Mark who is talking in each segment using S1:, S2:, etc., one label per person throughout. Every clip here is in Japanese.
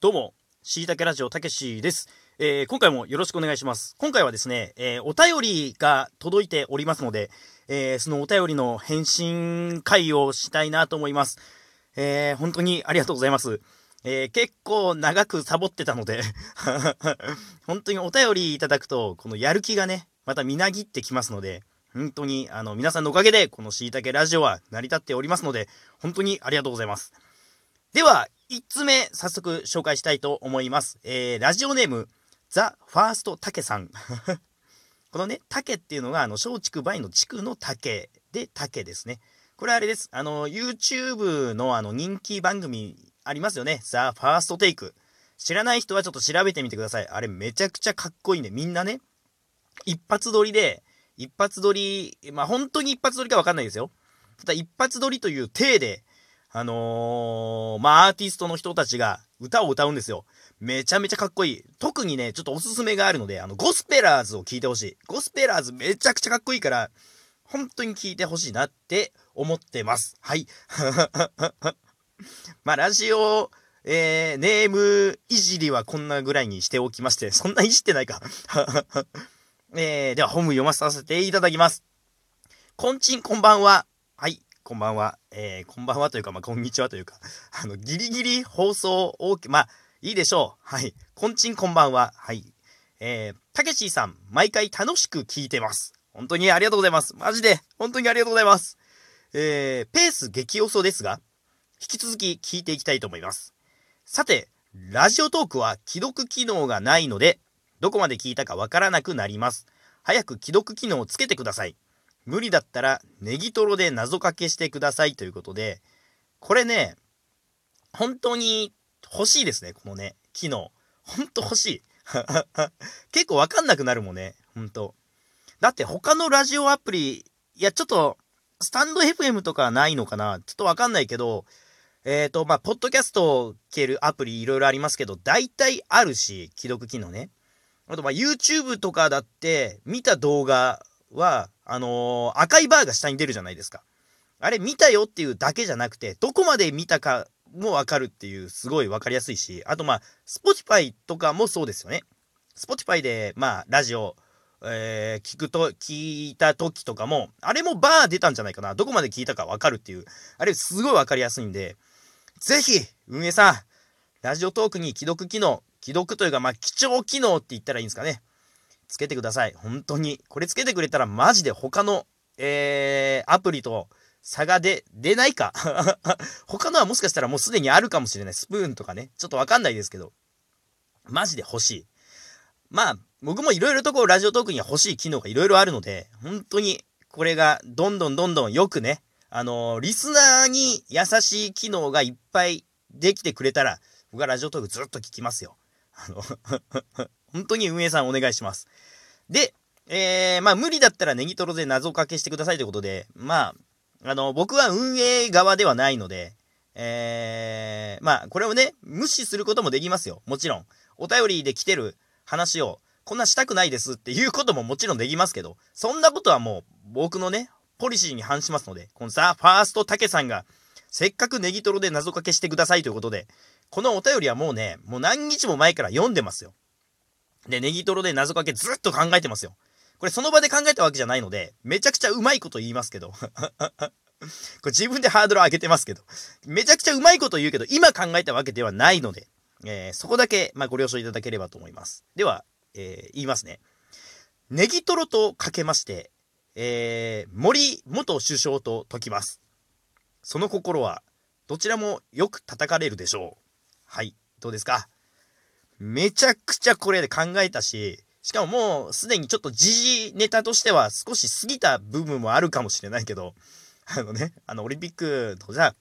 S1: どうも、しいたけラジオたけしです。えー、今回もよろしくお願いします。今回はですね、えー、お便りが届いておりますので、えー、そのお便りの返信会をしたいなと思います。えー、本当にありがとうございます。えー、結構長くサボってたので 本当にお便りいただくと、このやる気がね、またみなぎってきますので、本当に、あの、皆さんのおかげで、このしいたけラジオは成り立っておりますので、本当にありがとうございます。では、1つ目、早速紹介したいと思います。えー、ラジオネーム、ザ・ファースト・タケさん。このね、竹っていうのが、あの、松竹梅の地区の竹で竹ですね。これあれです。あの、YouTube のあの、人気番組ありますよね。ザ・ファースト・テイク。知らない人はちょっと調べてみてください。あれめちゃくちゃかっこいいね。みんなね、一発撮りで、一発撮り、まあ本当に一発撮りかわかんないですよ。ただ一発撮りという体で、あのー、まあ、アーティストの人たちが歌を歌うんですよ。めちゃめちゃかっこいい。特にね、ちょっとおすすめがあるので、あの、ゴスペラーズを聴いてほしい。ゴスペラーズめちゃくちゃかっこいいから、本当に聴いてほしいなって思ってます。はい。まあ、ラジオ、えー、ネームいじりはこんなぐらいにしておきまして、そんないじってないか。えー、では本文読ませさせていただきます。こんちんこんばんは。こんばんは。えー、こんばんはというか、まあ、こんにちはというか、あの、ギリギリ放送 OK、まあ、いいでしょう。はい。こんちんこんばんは。はい。えー、たけしさん、毎回楽しく聞いてます。本当にありがとうございます。マジで、本当にありがとうございます。えー、ペース激遅ですが、引き続き聞いていきたいと思います。さて、ラジオトークは既読機能がないので、どこまで聞いたかわからなくなります。早く既読機能をつけてください。無理だったらネギトロで謎かけしてくださいということで、これね、本当に欲しいですね、このね、機能。ほんと欲しい。結構わかんなくなるもんね、ほんと。だって他のラジオアプリ、いや、ちょっと、スタンド FM とかないのかなちょっとわかんないけど、えっ、ー、と、まあ、ポッドキャストを消えるアプリいろいろありますけど、大体あるし、既読機能ね。あと、ま YouTube とかだって、見た動画は、あのー、赤いバーが下に出るじゃないですか。あれ見たよっていうだけじゃなくて、どこまで見たかもわかるっていう、すごいわかりやすいし、あとまあ、Spotify とかもそうですよね。Spotify で、まあ、ラジオ、えー、聞くと、聞いた時とかも、あれもバー出たんじゃないかな。どこまで聞いたかわかるっていう。あれすごいわかりやすいんで、ぜひ、運営さん、ラジオトークに既読機能、既読というか、まあ、貴重機能って言ったらいいんですかね。つけてください。本当に。これつけてくれたらマジで他の、えー、アプリと差が出、出ないか 他のはもしかしたらもうすでにあるかもしれない。スプーンとかね。ちょっとわかんないですけど。マジで欲しい。まあ、僕もいろいろとこう、ラジオトークには欲しい機能がいろいろあるので、本当に、これが、どんどんどんどんよくね、あのー、リスナーに優しい機能がいっぱいできてくれたら、僕はラジオトークずっと聞きますよ。あの本当に運営さんお願いします。で、えー、まあ無理だったらネギトロで謎かけしてくださいということで、まあ、あの、僕は運営側ではないので、えー、まあこれをね、無視することもできますよ。もちろん。お便りで来てる話を、こんなしたくないですっていうことももちろんできますけど、そんなことはもう僕のね、ポリシーに反しますので、このさ、ファーストタケさんが、せっかくネギトロで謎かけしてくださいということで、このお便りはもうね、もう何日も前から読んでますよ。で、ネギトロで謎かけずっと考えてますよ。これその場で考えたわけじゃないので、めちゃくちゃうまいこと言いますけど。これ自分でハードル上げてますけど。めちゃくちゃうまいこと言うけど、今考えたわけではないので、えー、そこだけ、まあ、ご了承いただければと思います。では、えー、言いますね。ネギトロとかけまして、えー、森元首相と解きます。その心は、どちらもよく叩かれるでしょう。はい、どうですか？めちゃくちゃこれで考えたし、しかももうすでにちょっと時事ネタとしては少し過ぎた部分もあるかもしれないけど、あのね、あのオリンピックとじゃ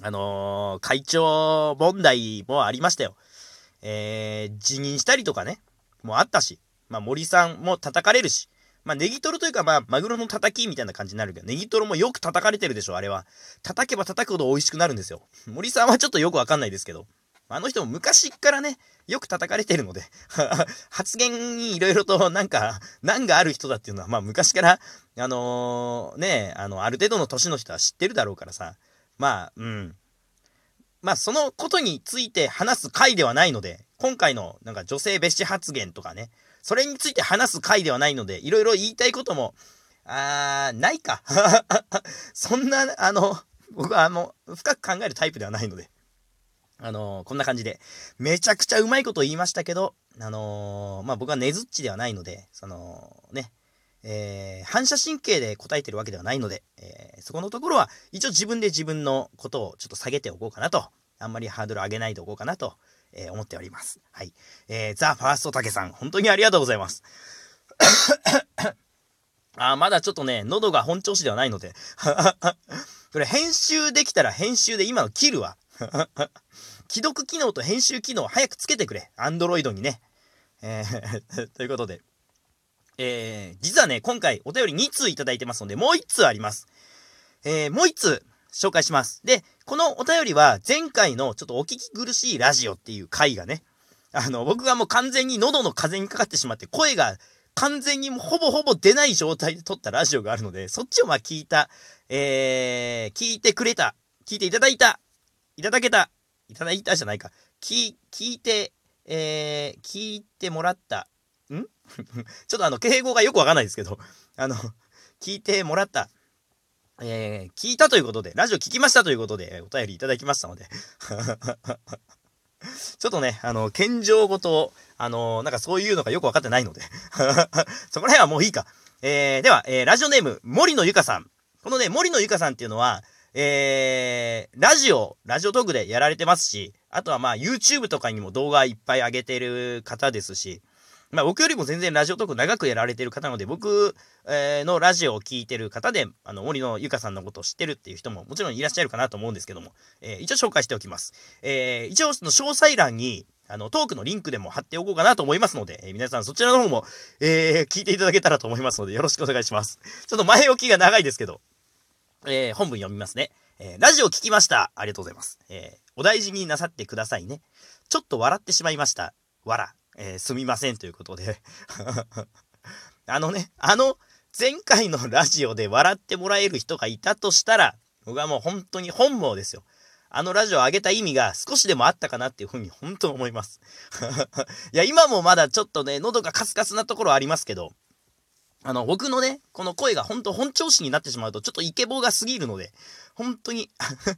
S1: あのー、会長問題もありましたよ。えー、辞任したりとかね、もうあったし、まあ森さんも叩かれるし、まあネギトロというかまあマグロの叩きみたいな感じになるけど、ネギトロもよく叩かれてるでしょ、あれは。叩けば叩くほど美味しくなるんですよ。森さんはちょっとよくわかんないですけど。あの人も昔からね、よく叩かれてるので 発言にいろいろとなんか、難がある人だっていうのは、まあ昔から、あのー、ね、あの、ある程度の年の人は知ってるだろうからさ、まあ、うん。まあ、そのことについて話す回ではないので、今回のなんか女性蔑視発言とかね、それについて話す回ではないので、いろいろ言いたいことも、あー、ないか。そんな、あの、僕はあの、深く考えるタイプではないので。あのー、こんな感じで、めちゃくちゃうまいこと言いましたけど、あのー、まあ、僕はねずっちではないので、その、ね、えー、反射神経で答えてるわけではないので、えー、そこのところは一応自分で自分のことをちょっと下げておこうかなと、あんまりハードル上げないでおこうかなと、えー、思っております。はい。えー、ザ・ファーストタケさん、本当にありがとうございます。あまだちょっとね、喉が本調子ではないので。これ編集できたら編集で今の切るわ。既読機能と編集機能を早くつけてくれ。アンドロイドにね。えー ということで。えー、実はね、今回お便り2通いただいてますので、もう1通あります。えー、もう1通紹介します。で、このお便りは前回のちょっとお聞き苦しいラジオっていう回がね、あの、僕がもう完全に喉の風にかかってしまって声が完全にほぼほぼ出ない状態で撮ったラジオがあるので、そっちをまあ聞いた、えー、聞いてくれた、聞いていただいた、いただけた、いただいたじゃないか、聞、聞いて、えー、聞いてもらった、ん？ちょっとあの、敬語がよくわかんないですけど、あの、聞いてもらった、えー、聞いたということで、ラジオ聞きましたということで、お便りいただきましたので。ちょっとね、あの、謙譲語と、あの、なんかそういうのがよくわかってないので。そこら辺はもういいか。えー、では、えー、ラジオネーム、森野ゆかさん。このね、森野ゆかさんっていうのは、えー、ラジオ、ラジオトークでやられてますし、あとはまあ YouTube とかにも動画いっぱい上げてる方ですし、まあ僕よりも全然ラジオトーク長くやられてる方なので、僕、えー、のラジオを聴いてる方で、あの、森野ゆかさんのことを知ってるっていう人ももちろんいらっしゃるかなと思うんですけども、えー、一応紹介しておきます。えー、一応その詳細欄に、あの、トークのリンクでも貼っておこうかなと思いますので、えー、皆さんそちらの方も、えー、聞いていただけたらと思いますので、よろしくお願いします。ちょっと前置きが長いですけど、えー、本文読みますね。えー、ラジオ聞きました。ありがとうございます。えー、お大事になさってくださいね。ちょっと笑ってしまいました。わら。え、すみませんということで あのね、あの前回のラジオで笑ってもらえる人がいたとしたら、僕はもう本当に本望ですよ。あのラジオを上げた意味が少しでもあったかなっていうふうに本当に思います。いや、今もまだちょっとね、喉がカスカスなところありますけど、あの、僕のね、この声が本当本調子になってしまうと、ちょっとイケボが過ぎるので、本当に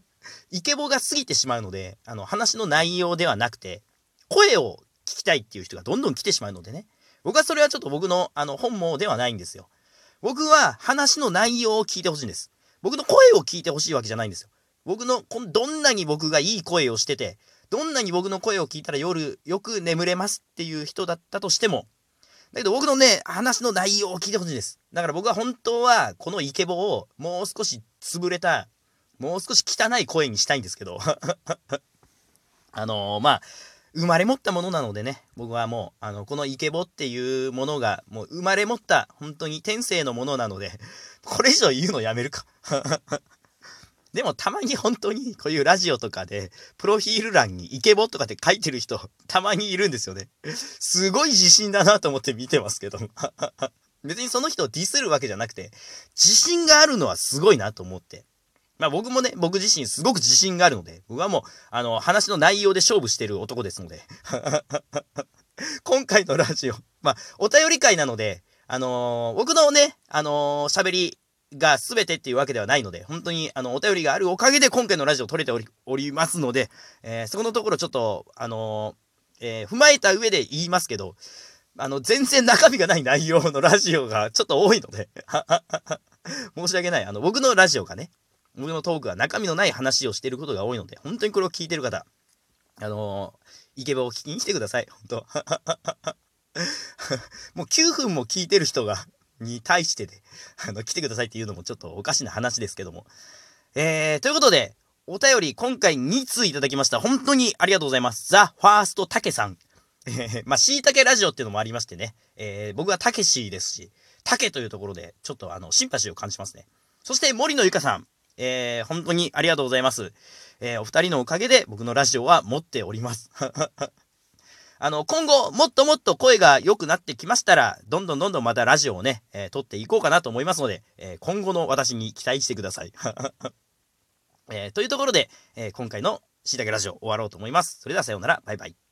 S1: イケボが過ぎてしまうので、あの、話の内容ではなくて、声を聞きたいっていう人がどんどん来てしまうのでね。僕はそれはちょっと僕のあの本望ではないんですよ。僕は話の内容を聞いてほしいんです。僕の声を聞いてほしいわけじゃないんですよ。僕の、どんなに僕がいい声をしてて、どんなに僕の声を聞いたら夜よく眠れますっていう人だったとしても、だけど僕のね、話の内容を聞いてほしいです。だから僕は本当はこのイケボをもう少し潰れた、もう少し汚い声にしたいんですけど。あのー、まあ、生まれ持ったものなのでね、僕はもう、あの、このイケボっていうものが、もう生まれ持った、本当に天性のものなので、これ以上言うのやめるか。でもたまに本当にこういうラジオとかで、プロフィール欄にイケボとかって書いてる人、たまにいるんですよね。すごい自信だなと思って見てますけど。別にその人をディスるわけじゃなくて、自信があるのはすごいなと思って。まあ僕もね、僕自身すごく自信があるので、僕はもう、あの、話の内容で勝負してる男ですので。今回のラジオ、まあ、お便り会なので、あのー、僕のね、あのー、喋りが全てっていうわけではないので、本当に、あの、お便りがあるおかげで今回のラジオ撮れておりますので、えー、そこのところちょっと、あのえ踏まえた上で言いますけど、あの、全然中身がない内容のラジオがちょっと多いので 申し訳ない。あの、僕のラジオがね、僕のトークは中身のない話をしていることが多いので、本当にこれを聞いてる方、あのー、イケボを聞きに来てください。本当 もう9分も聞いてる人が、に対してで、あの、来てくださいっていうのもちょっとおかしな話ですけども。えー、ということで、お便り今回2通いただきました。本当にありがとうございます。ザ・ファーストたけさん。えー、まあ、しいたけラジオっていうのもありましてね。えー、僕はたけしですし、たけというところで、ちょっとあの、シンパシーを感じますね。そして森野ゆかさん。えー、本当にありがとうございます。えー、お二人のおかげで僕のラジオは持っております。あの、今後、もっともっと声が良くなってきましたら、どんどんどんどんまたラジオをね、えー、撮っていこうかなと思いますので、えー、今後の私に期待してください。えー、というところで、え今回のしいたけラジオ終わろうと思います。それではさようなら。バイバイ。